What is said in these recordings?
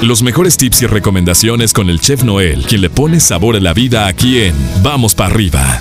Los mejores tips y recomendaciones con el chef Noel, quien le pone sabor a la vida aquí en Vamos para arriba.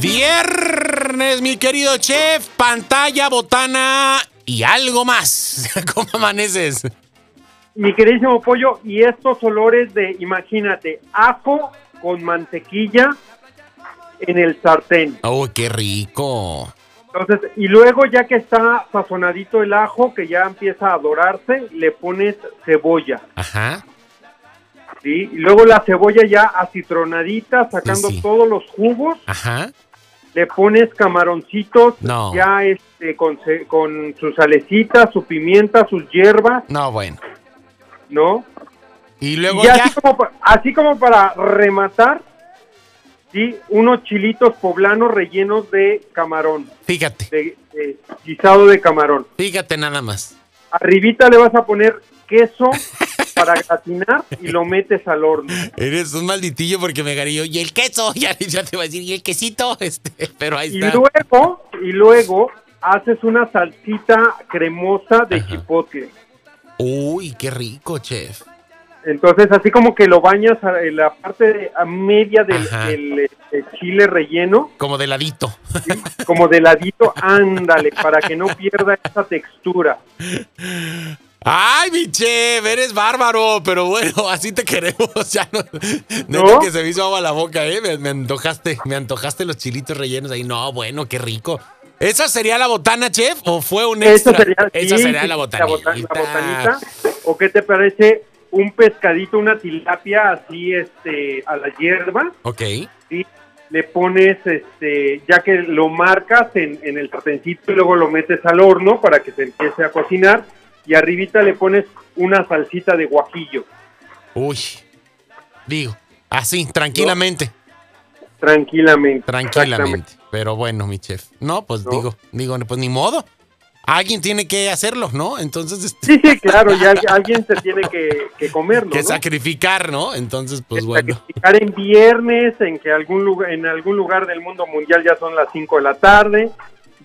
Viernes, mi querido chef, pantalla, botana y algo más. ¿Cómo amaneces? Mi queridísimo pollo, y estos olores de, imagínate, ajo con mantequilla en el sartén. ¡Oh, qué rico! Entonces, y luego ya que está sazonadito el ajo, que ya empieza a dorarse, le pones cebolla. Ajá. ¿sí? Y luego la cebolla ya acitronadita, sacando Sí, todos los jugos. Ajá. Le pones camaroncitos No. ya este, con, con su salecita, su pimienta, sus hierbas, No, bueno. ¿no? Y Y luego ya ya. Así, como, así como para rematar, ¿sí? unos chilitos poblanos rellenos de camarón, Fíjate, de de guisado de camarón. fíjate nada más. Arribita le vas a poner queso para gratinar y lo metes al horno. Eres un malditillo porque me garillo. Y el queso, ya, ya te voy a decir, y el quesito, este, pero ahí Y está. luego, y luego haces una salsita cremosa de Ajá. chipotle. Uy, qué rico, chef. Entonces, así como que lo bañas en la parte a media del, este, chile relleno, Como de ladito. ¿sí? como de ladito, ándale, para que no pierda esa textura. Ay, mi chef, eres bárbaro, pero bueno, así te queremos. Ya no, ¿No? que se me hizo agua la boca, ¿eh? Me, me antojaste, me antojaste los chilitos rellenos ahí. No, bueno, qué rico. ¿Esa sería la botana, chef? ¿O fue un extra? sería, Esa sería sí, la bota- botanita. la botanita. ¿O qué te parece un pescadito, una tilapia así este, a la hierba? Ok. ¿sí? Le pones, este, ya que lo marcas en, en el sartencito y luego lo metes al horno para que se empiece a cocinar y arribita le pones una salsita de guajillo, Uy. Digo, así, tranquilamente. tranquilamente. Tranquilamente. Pero bueno, mi chef. No, pues ¿No? digo, digo, pues ni modo. Alguien tiene que hacerlo, ¿no? Entonces, este, Sí, sí, claro, ya al- alguien se tiene que, que comerlo, que ¿no? sacrificar, ¿no? Entonces, pues Que bueno. sacrificar en viernes, en que algún lugar, en algún lugar del mundo mundial ya son las 5 de la tarde,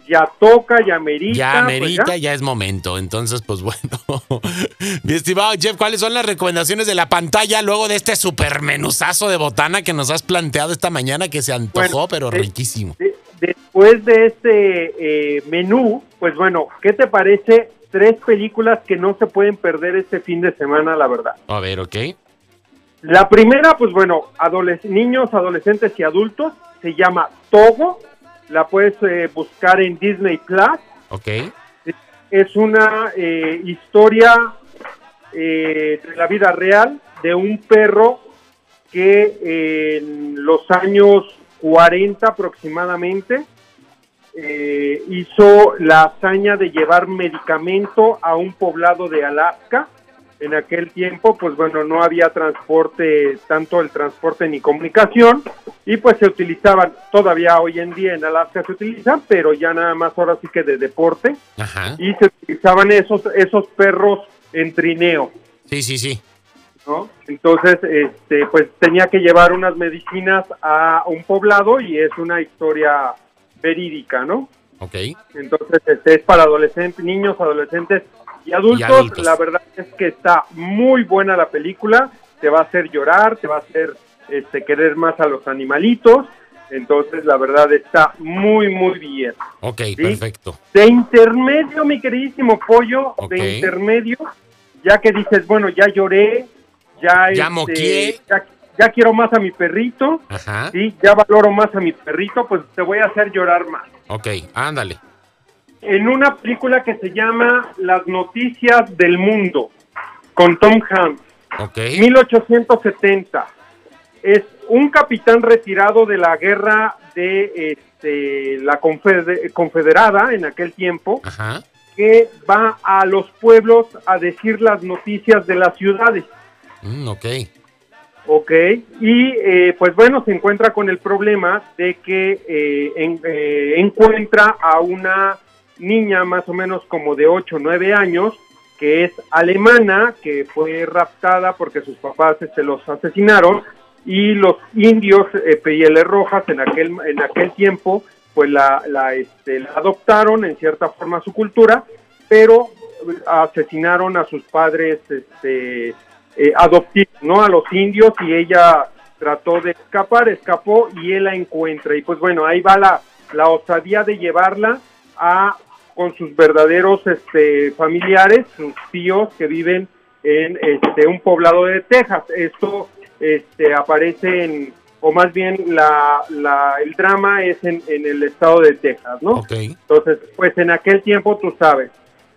ya toca, ya merita. Ya, pues merita, ya. ya es momento. Entonces, pues bueno. Mi estimado Jeff, ¿cuáles son las recomendaciones de la pantalla luego de este super menuzazo de botana que nos has planteado esta mañana que se antojó, Bueno, pero eh, riquísimo? De- después de este eh, menú, pues bueno, ¿qué te parece? Tres películas que no se pueden perder este fin de semana, la verdad. A ver, ok. La primera, pues bueno, adoles- niños, adolescentes y adultos, se llama Togo, la puedes eh, buscar en Disney Plus. Ok. Es una eh, historia eh, de la vida real de un perro que en los años 40 aproximadamente eh, hizo la hazaña de llevar medicamento a un poblado de Alaska. En aquel tiempo, pues bueno, no había transporte, tanto el transporte ni comunicación, y pues se utilizaban, todavía hoy en día en Alaska se utilizan, pero ya nada más ahora sí que de deporte, Ajá. y se utilizaban esos, esos perros en trineo. Sí, sí, sí. ¿no? Entonces, este, pues tenía que llevar unas medicinas a un poblado y es una historia verídica, ¿no? Ok. Entonces, este es para adolescentes, niños, adolescentes y adultos. Y adultos. La verdad es que está muy buena la película, te va a hacer llorar, te va a hacer este, querer más a los animalitos. Entonces, la verdad está muy, muy bien. Ok, perfecto. De intermedio, mi queridísimo pollo, de intermedio, ya que dices, bueno, ya lloré, ya, Ya este, moqué. ya, ya quiero más a mi perrito, Ajá. ¿sí? ya valoro más a mi perrito, pues te voy a hacer llorar más. Ok, ándale. En una película que se llama Las Noticias del Mundo, con Tom Hanks, Ok. 1870. Es un capitán retirado de la guerra de este, la confede- confederada en aquel tiempo, Ajá. que va a los pueblos a decir las noticias de las ciudades. Mm, ok. Ok, y eh, pues bueno, se encuentra con el problema de que eh, en- eh, encuentra a una niña más o menos como de 8 o 9 años, que es alemana, que fue raptada porque sus papás se los asesinaron, y los indios eh, pieles rojas en aquel, en aquel tiempo, pues la, la, este, la adoptaron en cierta forma su cultura, pero asesinaron a sus padres este, eh, adoptivos, ¿no? A los indios y ella trató de escapar, escapó y él la encuentra. Y pues bueno, ahí va la, la osadía de llevarla a con sus verdaderos este, familiares, sus tíos que viven en este, un poblado de Texas. Esto este, aparece en, o más bien la, la, el drama es en, en, el estado de Texas, ¿no? Entonces, pues en aquel tiempo, tú sabes,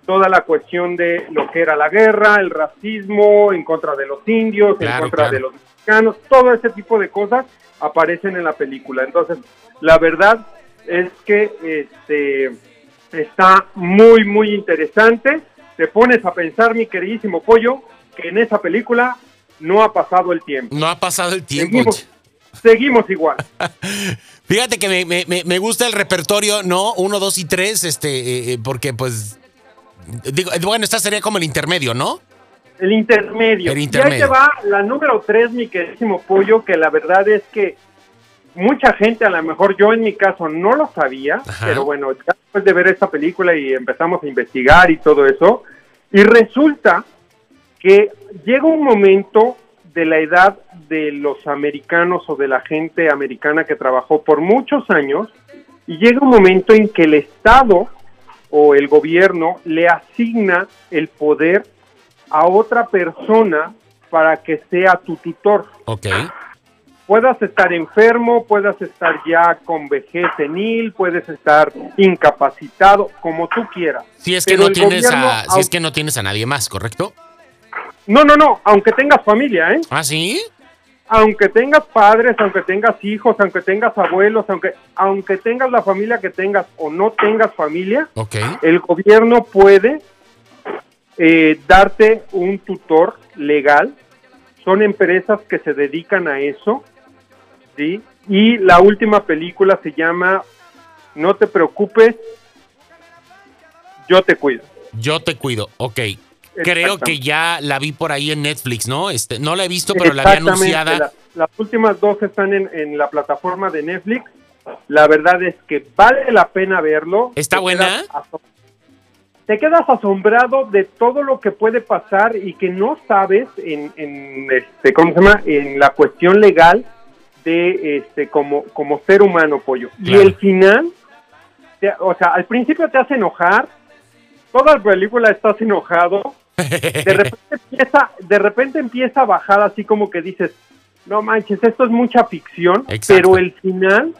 toda la cuestión de lo que era la guerra, el racismo en contra de los indios, en contra de los mexicanos, todo ese tipo de cosas aparecen en la película. Entonces, la verdad es que este está muy, muy interesante. Te pones a pensar, mi queridísimo pollo, que en esa película no ha pasado el tiempo. No ha pasado el tiempo. Seguimos, igual. Fíjate que me, me, me, gusta el repertorio, ¿no? Uno, dos y tres, este, eh, eh, porque pues, digo, bueno, esta sería como el intermedio, ¿no? El intermedio. El intermedio. Y ahí va la número tres, mi queridísimo pollo, que la verdad es que mucha gente, a lo mejor yo en mi caso no lo sabía, pero bueno, después de ver esta película y empezamos a investigar y todo eso, y resulta que llega un momento de la edad de los americanos o de la gente americana que trabajó por muchos años, y llega un momento en que el Estado o el gobierno le asigna el poder a otra persona para que sea tu tutor. Ok puedas estar enfermo, puedas estar ya con vejez senil, puedes estar incapacitado, como tú quieras. Si es que no tienes a, si es que no tienes a nadie más, ¿correcto? No, no, no, aunque tengas familia, ¿eh? ¿Ah, sí? Aunque tengas padres, aunque tengas hijos, aunque tengas abuelos, aunque aunque tengas la familia que tengas o no tengas familia, el gobierno puede eh, darte un tutor legal. Son empresas que se dedican a eso y la última película se llama No te preocupes, yo te cuido. Yo te cuido, ok. Creo que ya la vi por ahí en Netflix, ¿no? Este, no la he visto, pero la vi anunciada. las últimas dos están en, la plataforma de Netflix. La verdad es que vale la pena verlo. ¿Está buena? te quedas asombrado de todo lo que puede pasar y que no sabes en, en este, ¿cómo se llama? En la cuestión legal este como, como ser humano, pollo. Y el final, o sea, al principio te hace enojar, toda la película estás enojado, de repente empieza, de repente empieza a bajar así como que dices, no manches, esto es mucha ficción, pero el final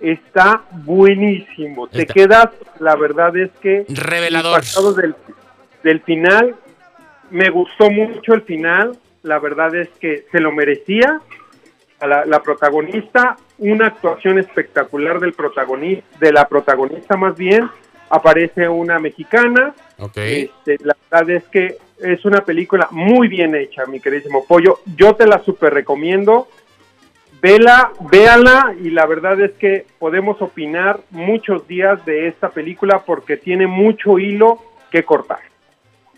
está buenísimo. Te quedas, la verdad es que revelador del, del final. Me gustó mucho el final, la verdad es que se lo merecía la, protagonista, una actuación espectacular del protagonista, de la protagonista más bien, aparece una mexicana. Este, la verdad es que es una película muy bien hecha, mi queridísimo Pollo. Yo te la super recomiendo. Vela, véala y la verdad es que podemos opinar muchos días de esta película porque tiene mucho hilo que cortar.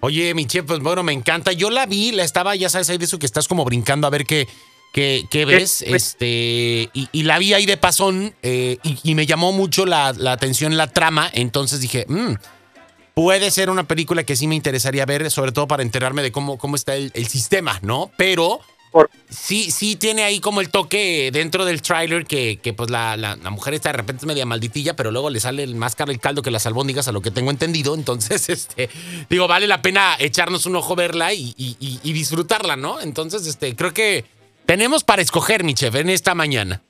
Oye, mi chef, pues bueno, me encanta. Yo la vi, la estaba, ya sabes, ahí de eso que estás como brincando a ver qué, ¿Qué, ves? Este, y, la vi ahí de pasón eh, y, me llamó mucho la, atención la trama, entonces dije, mm, puede ser una película que sí me interesaría ver, sobre todo para enterarme de cómo, cómo está el, sistema, ¿no? Pero sí, sí tiene ahí como el toque dentro del tráiler que, que, pues la, la, mujer está de repente media malditilla, pero luego le sale más caro el caldo que las albóndigas, a lo que tengo entendido. Entonces, este, digo, vale la pena echarnos un ojo verla y, y disfrutarla, ¿no? Entonces, este, creo que tenemos para escoger, mi chef, en esta mañana.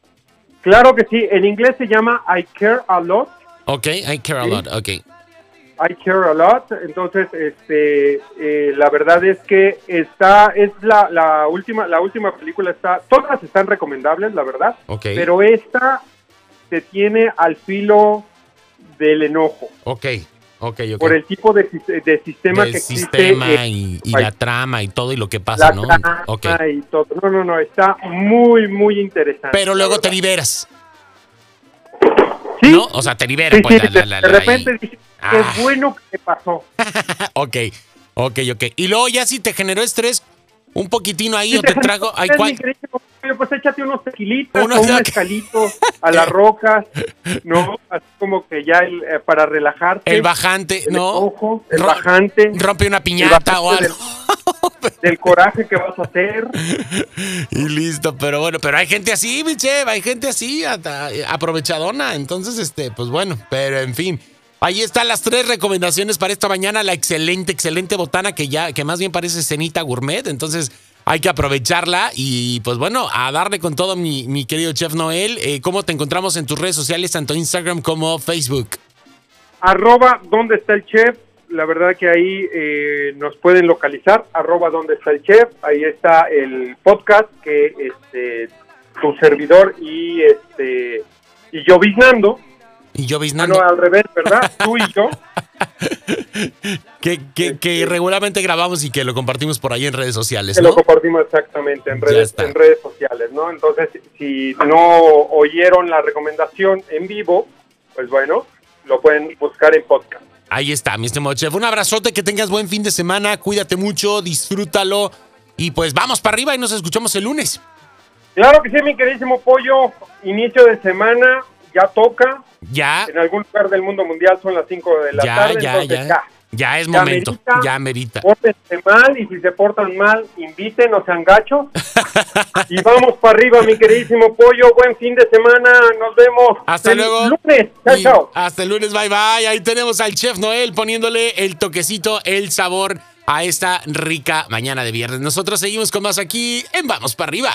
Claro que sí. En inglés se llama I Care a Lot. Ok, I Care a Lot, ok. I Care a Lot. Entonces, este, eh, la verdad es que está, es la, la, última, la última película está, todas están recomendables, la verdad. Ok. Pero esta se tiene al filo del enojo. Ok. Por el tipo de, sistema que sistema y, la trama y todo y lo que pasa, ¿no? y todo. No, no, no, está muy, muy interesante. Pero luego te liberas. ¿Sí? ¿No? O sea, te liberas. Pues, de, repente dices, qué ah. bueno que pasó. ok, ok, ok. Y luego ya si te generó estrés, Un poquitino ahí, yo te trago. Ay, Es ¿cuál? mi queridísimo pollo, Pues échate unos tequilitos, Unos- o un mezcalito a las rocas, ¿no? Así como que ya el, eh, para relajarte. El bajante, el ¿no? el bajante. Rompe una piñata o algo. Del, del coraje que vas a hacer. Y listo, pero bueno, pero hay gente así, mi chef, hay gente así, hasta- aprovechadona. Entonces, este, pues bueno, pero en fin. Ahí están las tres recomendaciones para esta mañana. La excelente, excelente botana que ya, que más bien parece cenita gourmet. Entonces, hay que aprovecharla y pues bueno, a darle con todo, mi, mi querido chef Noel. Eh, ¿Cómo te encontramos en tus redes sociales, tanto Instagram como Facebook? Arroba, ¿dónde está el chef? La verdad que ahí eh, nos pueden localizar. Arroba, ¿dónde está el chef? Ahí está el podcast que este, tu servidor y este y yo biznando. Y yo Ah, biznando. no, al revés, ¿verdad? Tú y yo. que, que, que regularmente grabamos y que lo compartimos por ahí en redes sociales, Que lo compartimos exactamente en redes, en redes sociales, ¿no? Entonces, si no oyeron la recomendación en vivo, pues bueno, lo pueden buscar en podcast. Ahí está, mi estimado chef. Un abrazote, que tengas buen fin de semana, cuídate mucho, disfrútalo y pues vamos para arriba y nos escuchamos el lunes. Claro que sí, mi queridísimo pollo, inicio de semana, ya toca, Ya, en algún lugar del mundo mundial son las 5 de la ya, tarde, ya, entonces ya, ya. ya. es Ya momento, merita. ya merita. Pórtense mal y si se portan mal, inviten, no sean gachos. y vamos para arriba, mi queridísimo pollo. Buen fin de semana, nos vemos. Hasta el luego. lunes. Chao, chao. Hasta el lunes, bye bye. Ahí tenemos al chef Noel poniéndole el toquecito, el sabor a esta rica mañana de viernes. Nosotros seguimos con más aquí en Vamos para arriba.